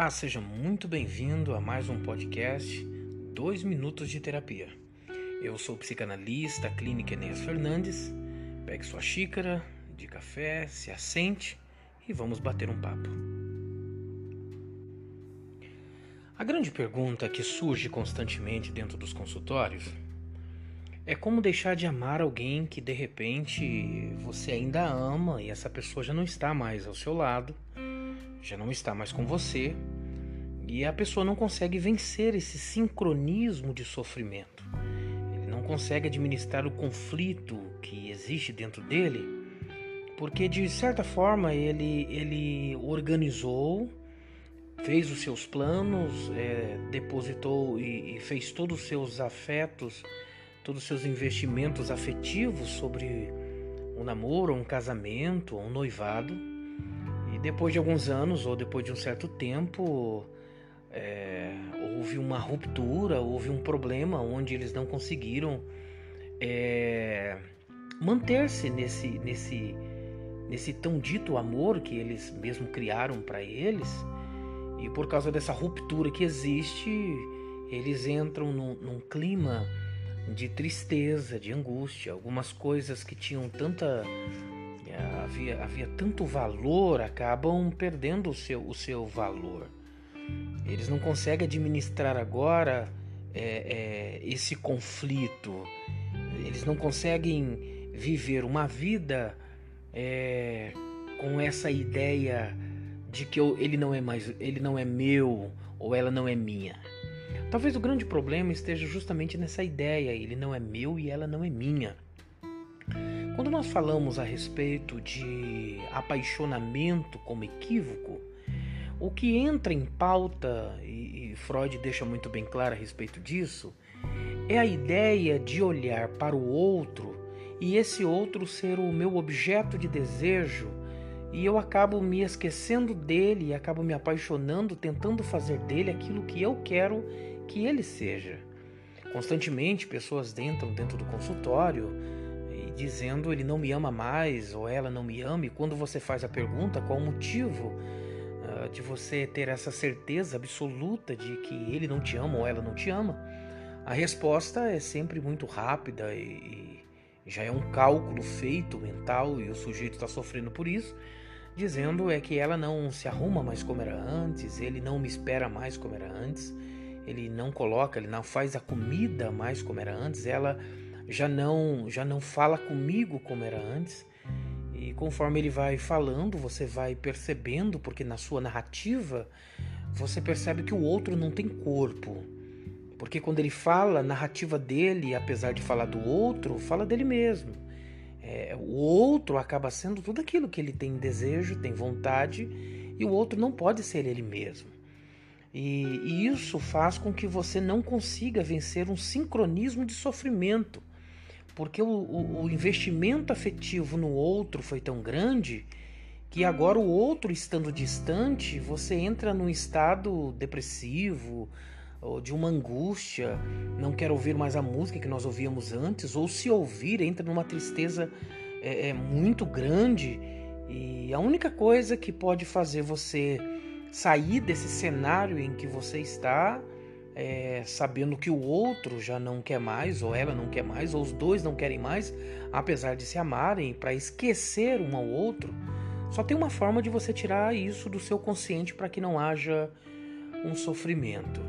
Olá, seja muito bem-vindo a mais um podcast 2 Minutos de Terapia. Eu sou o psicanalista clínica Enéas Fernandes. Pegue sua xícara de café, se assente e vamos bater um papo. A grande pergunta que surge constantemente dentro dos consultórios é como deixar de amar alguém que de repente você ainda ama e essa pessoa já não está mais ao seu lado já não está mais com você e a pessoa não consegue vencer esse sincronismo de sofrimento. Ele não consegue administrar o conflito que existe dentro dele, porque de certa forma ele, ele organizou, fez os seus planos, é, depositou e, e fez todos os seus afetos, todos os seus investimentos afetivos sobre um namoro, um casamento, um noivado depois de alguns anos, ou depois de um certo tempo, houve uma ruptura, houve um problema onde eles não conseguiram é, manter-se nesse, nesse, nesse tão dito amor que eles mesmo criaram para eles. E por causa dessa ruptura que existe, eles entram num, num clima de tristeza, de angústia. Algumas coisas que tinham tanta havia, havia tanto valor, acabam perdendo o seu, o seu valor. Eles não conseguem administrar agora é, é, esse conflito. Eles não conseguem viver uma vida é, com essa ideia de que eu, ele não é mais, ele não é meu ou ela não é minha. Talvez o grande problema esteja justamente nessa ideia, ele não é meu e ela não é minha. Quando nós falamos a respeito de apaixonamento como equívoco, o que entra em pauta, e Freud deixa muito bem claro a respeito disso, é a ideia de olhar para o outro e esse outro ser o meu objeto de desejo e eu acabo me esquecendo dele e acabo me apaixonando, tentando fazer dele aquilo que eu quero que ele seja. Constantemente, pessoas entram dentro do consultório dizendo ele não me ama mais ou ela não me ama, e quando você faz a pergunta qual o motivo de você ter essa certeza absoluta de que ele não te ama ou ela não te ama, a resposta é sempre muito rápida e, e já é um cálculo feito mental e o sujeito está sofrendo por isso, dizendo é que ela não se arruma mais como era antes, ele não me espera mais como era antes, ele não coloca, ele não faz a comida mais como era antes, ela já não já não fala comigo como era antes. E conforme ele vai falando, você vai percebendo, porque na sua narrativa você percebe que o outro não tem corpo. Porque quando ele fala, a narrativa dele, apesar de falar do outro, fala dele mesmo. É, o outro acaba sendo tudo aquilo que ele tem desejo, tem vontade, e o outro não pode ser ele mesmo. E, e isso faz com que você não consiga vencer um sincronismo de sofrimento porque o, o, o investimento afetivo no outro foi tão grande que agora o outro estando distante, você entra num estado depressivo, ou de uma angústia, não quer ouvir mais a música que nós ouvíamos antes, ou se ouvir, entra numa tristeza é, é, muito grande. E a única coisa que pode fazer você sair desse cenário em que você está é, sabendo que o outro já não quer mais, ou ela não quer mais, ou os dois não querem mais, apesar de se amarem, para esquecer um ao outro, só tem uma forma de você tirar isso do seu consciente para que não haja um sofrimento.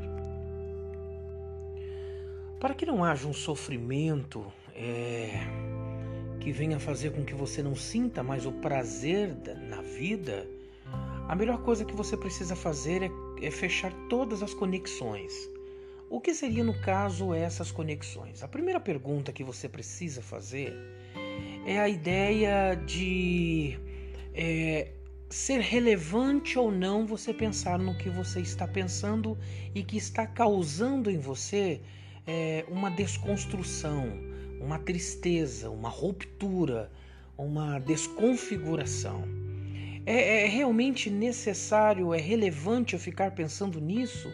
Para que não haja um sofrimento é, que venha fazer com que você não sinta mais o prazer na vida, a melhor coisa que você precisa fazer é, é fechar todas as conexões. O que seria no caso essas conexões? A primeira pergunta que você precisa fazer é a ideia de é, ser relevante ou não você pensar no que você está pensando e que está causando em você é, uma desconstrução, uma tristeza, uma ruptura, uma desconfiguração. É, é realmente necessário, é relevante eu ficar pensando nisso?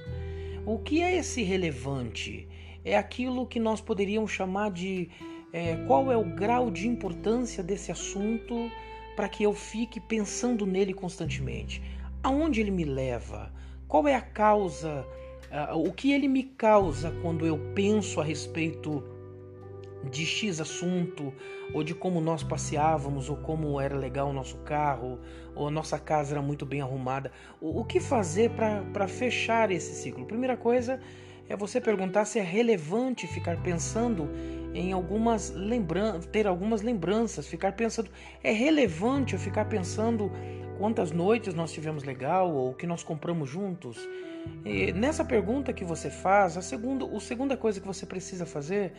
O que é esse relevante? É aquilo que nós poderíamos chamar de é, qual é o grau de importância desse assunto para que eu fique pensando nele constantemente. Aonde ele me leva? qual é a causa, uh, o que ele me causa quando eu penso a respeito de X assunto, ou de como nós passeávamos, ou como era legal o nosso carro, ou a nossa casa era muito bem arrumada. O, o que fazer para fechar esse ciclo? Primeira coisa é você perguntar se é relevante ficar pensando em algumas lembranças, ter algumas lembranças, ficar pensando, é relevante eu ficar pensando quantas noites nós tivemos legal ou o que nós compramos juntos? E nessa pergunta que você faz, a segunda, a segunda coisa que você precisa fazer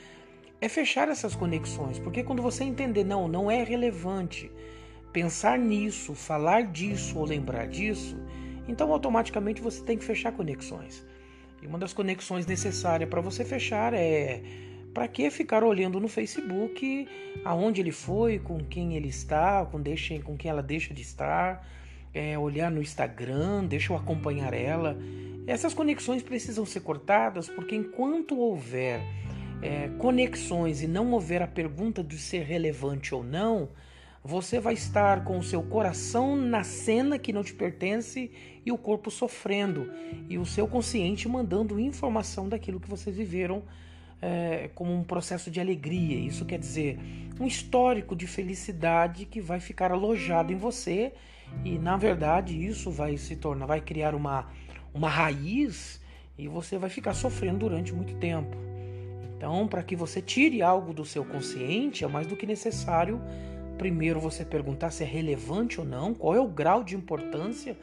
é fechar essas conexões, porque quando você entender, não, não é relevante pensar nisso, falar disso ou lembrar disso, então automaticamente você tem que fechar conexões. E uma das conexões necessárias para você fechar é para que ficar olhando no Facebook aonde ele foi, com quem ele está, com, deixa, com quem ela deixa de estar, é, olhar no Instagram, deixa eu acompanhar ela. Essas conexões precisam ser cortadas porque enquanto houver é, conexões e não houver a pergunta de ser relevante ou não, você vai estar com o seu coração na cena que não te pertence e o corpo sofrendo, e o seu consciente mandando informação daquilo que vocês viveram é, como um processo de alegria. Isso quer dizer um histórico de felicidade que vai ficar alojado em você, e na verdade isso vai se tornar, vai criar uma, uma raiz e você vai ficar sofrendo durante muito tempo. Então, para que você tire algo do seu consciente, é mais do que necessário primeiro você perguntar se é relevante ou não, qual é o grau de importância,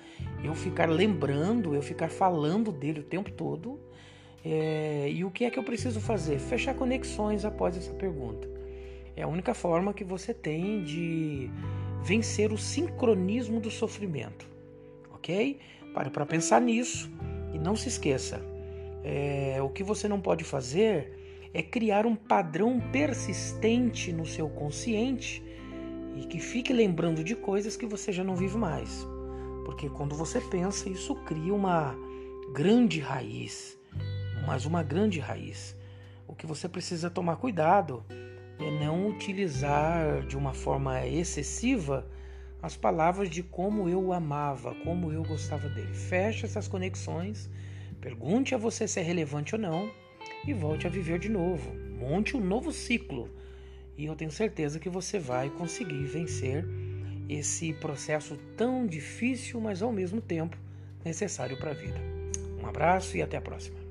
eu ficar lembrando, eu ficar falando dele o tempo todo. É, e o que é que eu preciso fazer? Fechar conexões após essa pergunta. É a única forma que você tem de vencer o sincronismo do sofrimento, ok? Pare para pensar nisso e não se esqueça. É, o que você não pode fazer é criar um padrão persistente no seu consciente e que fique lembrando de coisas que você já não vive mais. Porque quando você pensa, isso cria uma grande raiz, mas uma grande raiz. O que você precisa tomar cuidado é não utilizar de uma forma excessiva as palavras de como eu o amava, como eu gostava dele. Feche essas conexões, pergunte a você se é relevante ou não e volte a viver de novo. Monte um novo ciclo. E eu tenho certeza que você vai conseguir vencer esse processo tão difícil, mas ao mesmo tempo necessário para a vida. Um abraço e até a próxima.